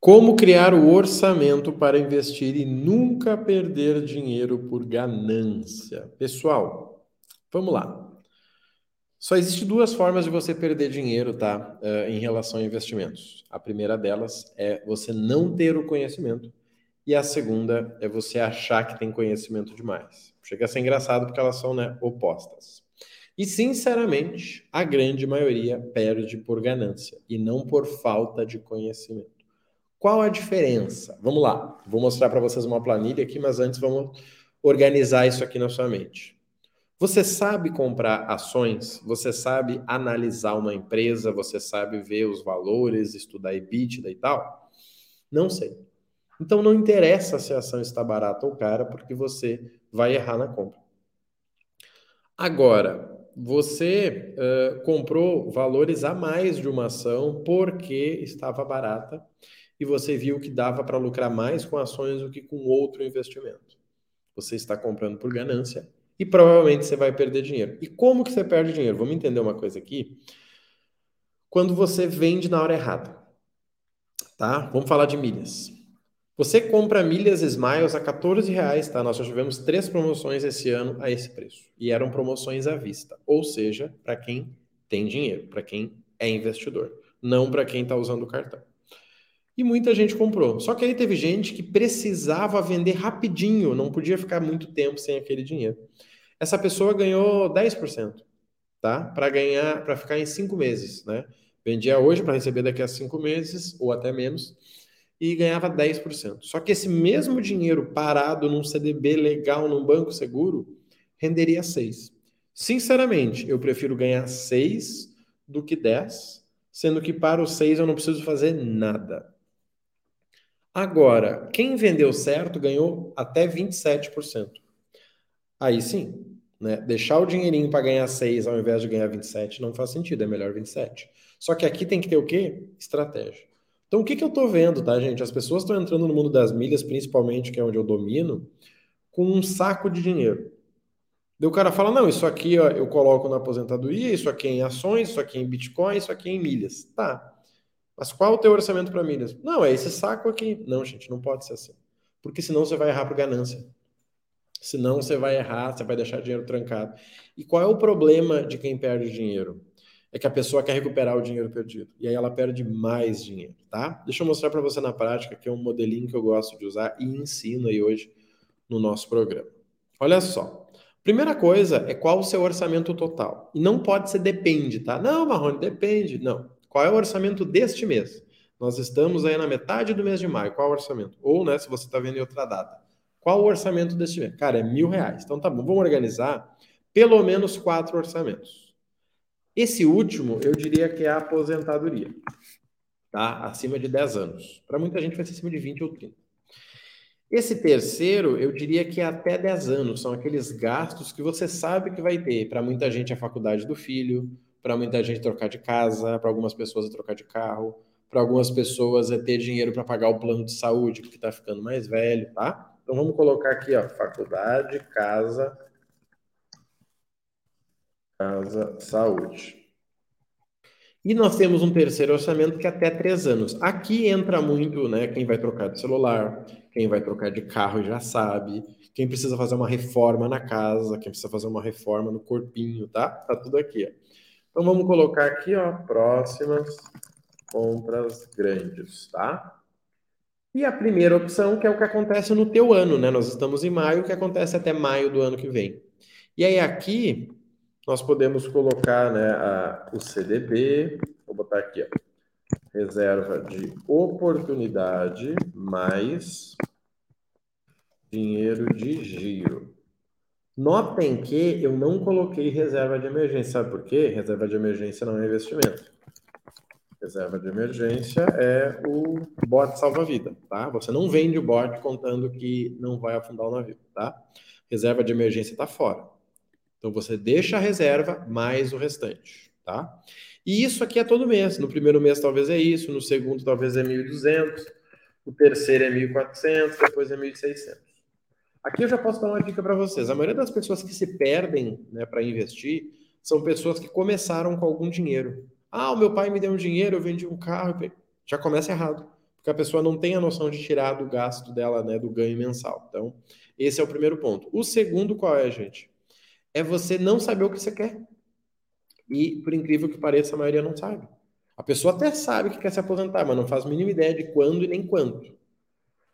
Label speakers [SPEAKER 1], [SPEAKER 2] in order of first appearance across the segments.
[SPEAKER 1] Como criar o orçamento para investir e nunca perder dinheiro por ganância? Pessoal, vamos lá. Só existe duas formas de você perder dinheiro, tá? Uh, em relação a investimentos. A primeira delas é você não ter o conhecimento. E a segunda é você achar que tem conhecimento demais. Chega a ser engraçado porque elas são né, opostas. E, sinceramente, a grande maioria perde por ganância e não por falta de conhecimento. Qual a diferença? Vamos lá, vou mostrar para vocês uma planilha aqui, mas antes vamos organizar isso aqui na sua mente. Você sabe comprar ações? Você sabe analisar uma empresa? Você sabe ver os valores, estudar EBITDA e tal? Não sei. Então não interessa se a ação está barata ou cara, porque você vai errar na compra. Agora, você uh, comprou valores a mais de uma ação porque estava barata e você viu que dava para lucrar mais com ações do que com outro investimento. Você está comprando por ganância e provavelmente você vai perder dinheiro. E como que você perde dinheiro? Vamos entender uma coisa aqui. Quando você vende na hora errada, tá? Vamos falar de milhas. Você compra milhas Smiles a 14 reais, tá? Nós já tivemos três promoções esse ano a esse preço. E eram promoções à vista. Ou seja, para quem tem dinheiro, para quem é investidor. Não para quem está usando o cartão. E muita gente comprou. Só que aí teve gente que precisava vender rapidinho, não podia ficar muito tempo sem aquele dinheiro. Essa pessoa ganhou 10%, tá? Para ganhar, para ficar em cinco meses, né? Vendia hoje para receber daqui a cinco meses, ou até menos, e ganhava 10%. Só que esse mesmo dinheiro parado num CDB legal, num banco seguro, renderia 6. Sinceramente, eu prefiro ganhar 6 do que 10, sendo que para os 6 eu não preciso fazer nada. Agora, quem vendeu certo ganhou até 27%. Aí sim, né? Deixar o dinheirinho para ganhar 6 ao invés de ganhar 27 não faz sentido, é melhor 27. Só que aqui tem que ter o quê? Estratégia. Então, o que, que eu estou vendo, tá, gente? As pessoas estão entrando no mundo das milhas, principalmente, que é onde eu domino, com um saco de dinheiro. Daí o cara fala: não, isso aqui ó, eu coloco na aposentadoria, isso aqui é em ações, isso aqui é em Bitcoin, isso aqui é em milhas. Tá. Mas qual o teu orçamento para milhas? Não, é esse saco aqui. Não, gente, não pode ser assim. Porque senão você vai errar por ganância. Senão você vai errar, você vai deixar dinheiro trancado. E qual é o problema de quem perde dinheiro? É que a pessoa quer recuperar o dinheiro perdido. E aí ela perde mais dinheiro, tá? Deixa eu mostrar para você na prática, que é um modelinho que eu gosto de usar e ensino aí hoje no nosso programa. Olha só. Primeira coisa é qual o seu orçamento total. E não pode ser depende, tá? Não, Marrone, depende. Não. Qual é o orçamento deste mês? Nós estamos aí na metade do mês de maio. Qual é o orçamento? Ou, né, se você está vendo em outra data. Qual o orçamento deste mês? Cara, é mil reais. Então tá bom, vamos organizar pelo menos quatro orçamentos. Esse último, eu diria que é a aposentadoria. Tá? Acima de 10 anos. Para muita gente vai ser acima de 20 ou 30. Esse terceiro, eu diria que é até 10 anos. São aqueles gastos que você sabe que vai ter. Para muita gente, a faculdade do filho para muita gente trocar de casa, para algumas pessoas é trocar de carro, para algumas pessoas é ter dinheiro para pagar o plano de saúde, porque está ficando mais velho, tá? Então vamos colocar aqui, ó, faculdade, casa, casa, saúde. E nós temos um terceiro orçamento que é até três anos. Aqui entra muito, né? Quem vai trocar de celular, quem vai trocar de carro já sabe, quem precisa fazer uma reforma na casa, quem precisa fazer uma reforma no corpinho, tá? Tá tudo aqui, ó. Então vamos colocar aqui, ó, próximas compras grandes, tá? E a primeira opção, que é o que acontece no teu ano, né? Nós estamos em maio, o que acontece até maio do ano que vem. E aí aqui nós podemos colocar, né, a, o CDB, vou botar aqui, ó, reserva de oportunidade mais dinheiro de giro. Notem que eu não coloquei reserva de emergência. Sabe por quê? Reserva de emergência não é investimento. Reserva de emergência é o bote salva-vida, tá? Você não vende o bote contando que não vai afundar o navio, tá? Reserva de emergência está fora. Então você deixa a reserva mais o restante, tá? E isso aqui é todo mês. No primeiro mês talvez é isso, no segundo talvez é 1.200, no terceiro é 1.400, depois é 1.600. Aqui eu já posso dar uma dica para vocês. A maioria das pessoas que se perdem né, para investir são pessoas que começaram com algum dinheiro. Ah, o meu pai me deu um dinheiro, eu vendi um carro. Já começa errado. porque a pessoa não tem a noção de tirar do gasto dela, né, do ganho mensal. Então, esse é o primeiro ponto. O segundo qual é, gente? É você não saber o que você quer. E, por incrível que pareça, a maioria não sabe. A pessoa até sabe que quer se aposentar, mas não faz a mínima ideia de quando e nem quanto.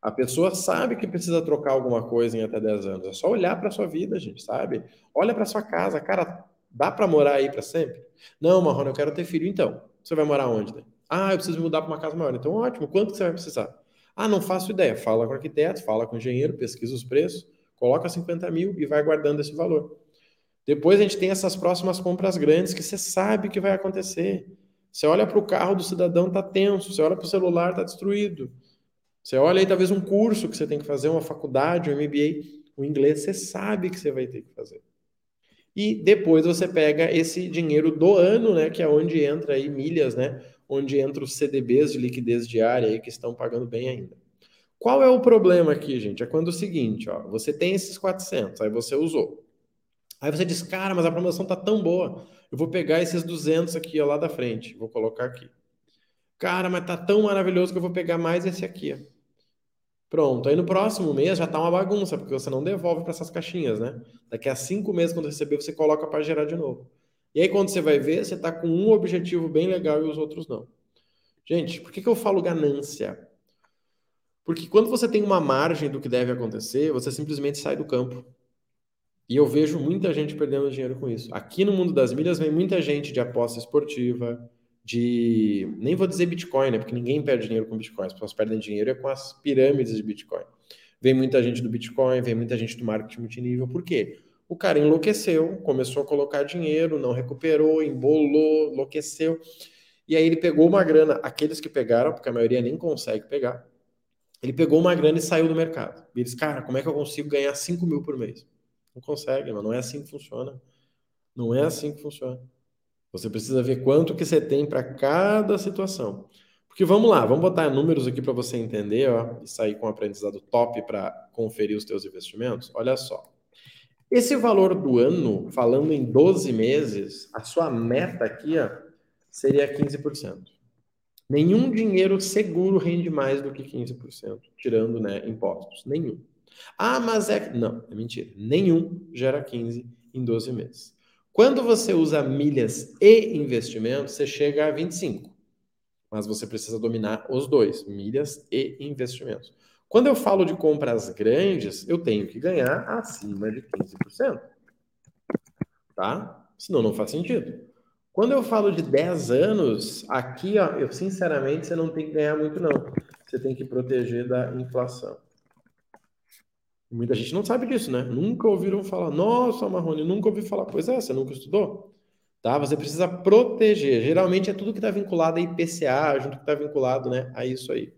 [SPEAKER 1] A pessoa sabe que precisa trocar alguma coisa em até 10 anos. É só olhar para sua vida, gente, sabe? Olha para sua casa. Cara, dá para morar aí para sempre? Não, Marrone, eu quero ter filho então. Você vai morar onde? Né? Ah, eu preciso mudar para uma casa maior. Então, ótimo. Quanto você vai precisar? Ah, não faço ideia. Fala com arquiteto, fala com engenheiro, pesquisa os preços, coloca 50 mil e vai guardando esse valor. Depois a gente tem essas próximas compras grandes que você sabe que vai acontecer. Você olha para o carro do cidadão, tá tenso. Você olha para o celular, tá destruído. Você olha aí talvez um curso que você tem que fazer, uma faculdade, um MBA, o inglês você sabe que você vai ter que fazer. E depois você pega esse dinheiro do ano, né, que é onde entra aí milhas, né, onde entra os CDBs de liquidez diária aí que estão pagando bem ainda. Qual é o problema aqui, gente? É quando é o seguinte, ó, você tem esses 400, aí você usou. Aí você diz, cara, mas a promoção tá tão boa, eu vou pegar esses 200 aqui ó, lá da frente, vou colocar aqui. Cara, mas tá tão maravilhoso que eu vou pegar mais esse aqui. Pronto. Aí no próximo mês já tá uma bagunça, porque você não devolve para essas caixinhas, né? Daqui a cinco meses, quando receber, você coloca para gerar de novo. E aí, quando você vai ver, você tá com um objetivo bem legal e os outros não. Gente, por que, que eu falo ganância? Porque quando você tem uma margem do que deve acontecer, você simplesmente sai do campo. E eu vejo muita gente perdendo dinheiro com isso. Aqui no mundo das milhas vem muita gente de aposta esportiva, de. Nem vou dizer Bitcoin, né? Porque ninguém perde dinheiro com Bitcoin. As pessoas perdem dinheiro é com as pirâmides de Bitcoin. Vem muita gente do Bitcoin, vem muita gente do marketing multinível. Por quê? O cara enlouqueceu, começou a colocar dinheiro, não recuperou, embolou, enlouqueceu. E aí ele pegou uma grana, aqueles que pegaram, porque a maioria nem consegue pegar, ele pegou uma grana e saiu do mercado. E eles, cara, como é que eu consigo ganhar 5 mil por mês? Não consegue, mas não é assim que funciona. Não é assim que funciona. Você precisa ver quanto que você tem para cada situação. Porque vamos lá, vamos botar números aqui para você entender ó, e sair com um aprendizado top para conferir os teus investimentos. Olha só. Esse valor do ano, falando em 12 meses, a sua meta aqui ó, seria 15%. Nenhum dinheiro seguro rende mais do que 15%, tirando né, impostos. Nenhum. Ah, mas é. Não, é mentira. Nenhum gera 15 em 12 meses. Quando você usa milhas e investimentos, você chega a 25. Mas você precisa dominar os dois, milhas e investimentos. Quando eu falo de compras grandes, eu tenho que ganhar acima de 15%. Tá? Senão não faz sentido. Quando eu falo de 10 anos, aqui, ó, eu sinceramente, você não tem que ganhar muito, não. Você tem que proteger da inflação. Muita gente não sabe disso, né? Nunca ouviram falar. Nossa, Marrone, nunca ouvi falar. Pois é, você nunca estudou. Tá? Você precisa proteger. Geralmente é tudo que está vinculado a IPCA, junto que está vinculado né, a isso aí.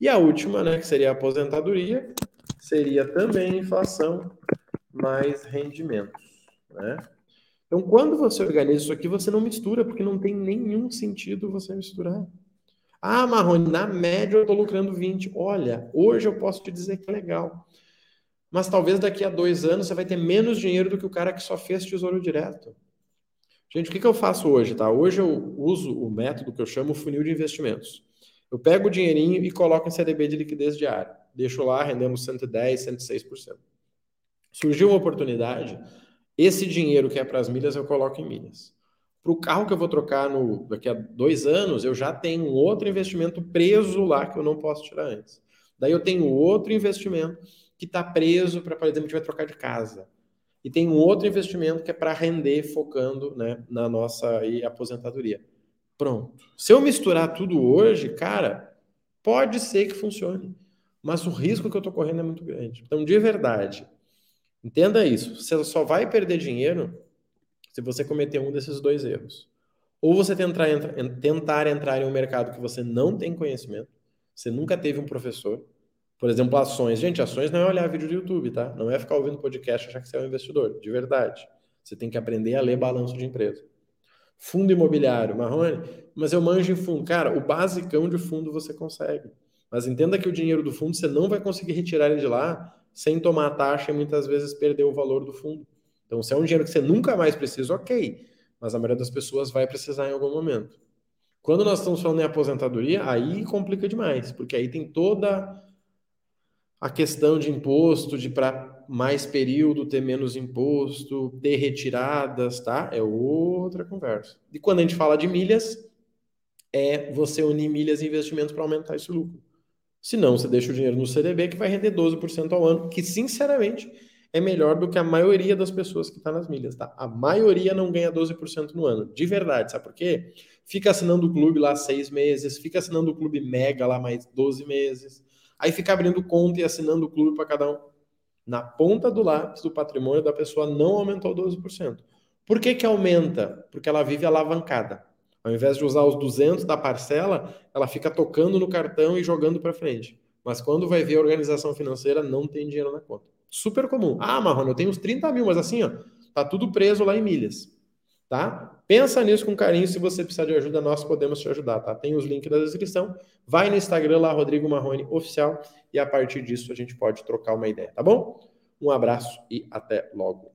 [SPEAKER 1] E a última, né, que seria a aposentadoria, seria também inflação mais rendimentos. Né? Então, quando você organiza isso aqui, você não mistura, porque não tem nenhum sentido você misturar. Ah, Marrone, na média eu estou lucrando 20. Olha, hoje eu posso te dizer que é legal mas talvez daqui a dois anos você vai ter menos dinheiro do que o cara que só fez tesouro direto. Gente, o que, que eu faço hoje, tá? Hoje eu uso o método que eu chamo funil de investimentos. Eu pego o dinheirinho e coloco em CDB de liquidez diária. Deixo lá rendendo 110, 106%. Surgiu uma oportunidade, esse dinheiro que é para as milhas eu coloco em milhas. Para o carro que eu vou trocar no, daqui a dois anos, eu já tenho um outro investimento preso lá que eu não posso tirar antes. Daí eu tenho outro investimento que está preso para, por exemplo, vai trocar de casa. E tem um outro investimento que é para render, focando né, na nossa aí, aposentadoria. Pronto. Se eu misturar tudo hoje, cara, pode ser que funcione. Mas o risco que eu estou correndo é muito grande. Então, de verdade, entenda isso. Você só vai perder dinheiro se você cometer um desses dois erros. Ou você tentar, tentar entrar em um mercado que você não tem conhecimento, você nunca teve um professor, por exemplo, ações. Gente, ações não é olhar vídeo do YouTube, tá? Não é ficar ouvindo podcast achar que você é um investidor, de verdade. Você tem que aprender a ler balanço de empresa. Fundo imobiliário, Marrone, mas eu manjo em fundo. Cara, o basicão de fundo você consegue. Mas entenda que o dinheiro do fundo você não vai conseguir retirar ele de lá sem tomar taxa e muitas vezes perder o valor do fundo. Então, se é um dinheiro que você nunca mais precisa, ok. Mas a maioria das pessoas vai precisar em algum momento. Quando nós estamos falando em aposentadoria, aí complica demais, porque aí tem toda a questão de imposto, de para mais período ter menos imposto, ter retiradas, tá? É outra conversa. E quando a gente fala de milhas, é você unir milhas e investimentos para aumentar esse lucro. Se não, você deixa o dinheiro no CDB que vai render 12% ao ano, que sinceramente é melhor do que a maioria das pessoas que está nas milhas, tá? A maioria não ganha 12% no ano, de verdade, sabe por quê? Fica assinando o clube lá seis meses, fica assinando o clube Mega lá mais 12 meses, aí fica abrindo conta e assinando o clube para cada um. Na ponta do lápis do patrimônio da pessoa não aumentou 12%. Por que que aumenta? Porque ela vive alavancada. Ao invés de usar os 200 da parcela, ela fica tocando no cartão e jogando para frente. Mas quando vai ver a organização financeira, não tem dinheiro na conta. Super comum. Ah, Marrone, eu tenho uns 30 mil, mas assim, ó, tá tudo preso lá em milhas. Tá? Pensa nisso com carinho. Se você precisar de ajuda, nós podemos te ajudar, tá? Tem os links da descrição. Vai no Instagram lá, Rodrigo Marrone Oficial, e a partir disso a gente pode trocar uma ideia, tá bom? Um abraço e até logo.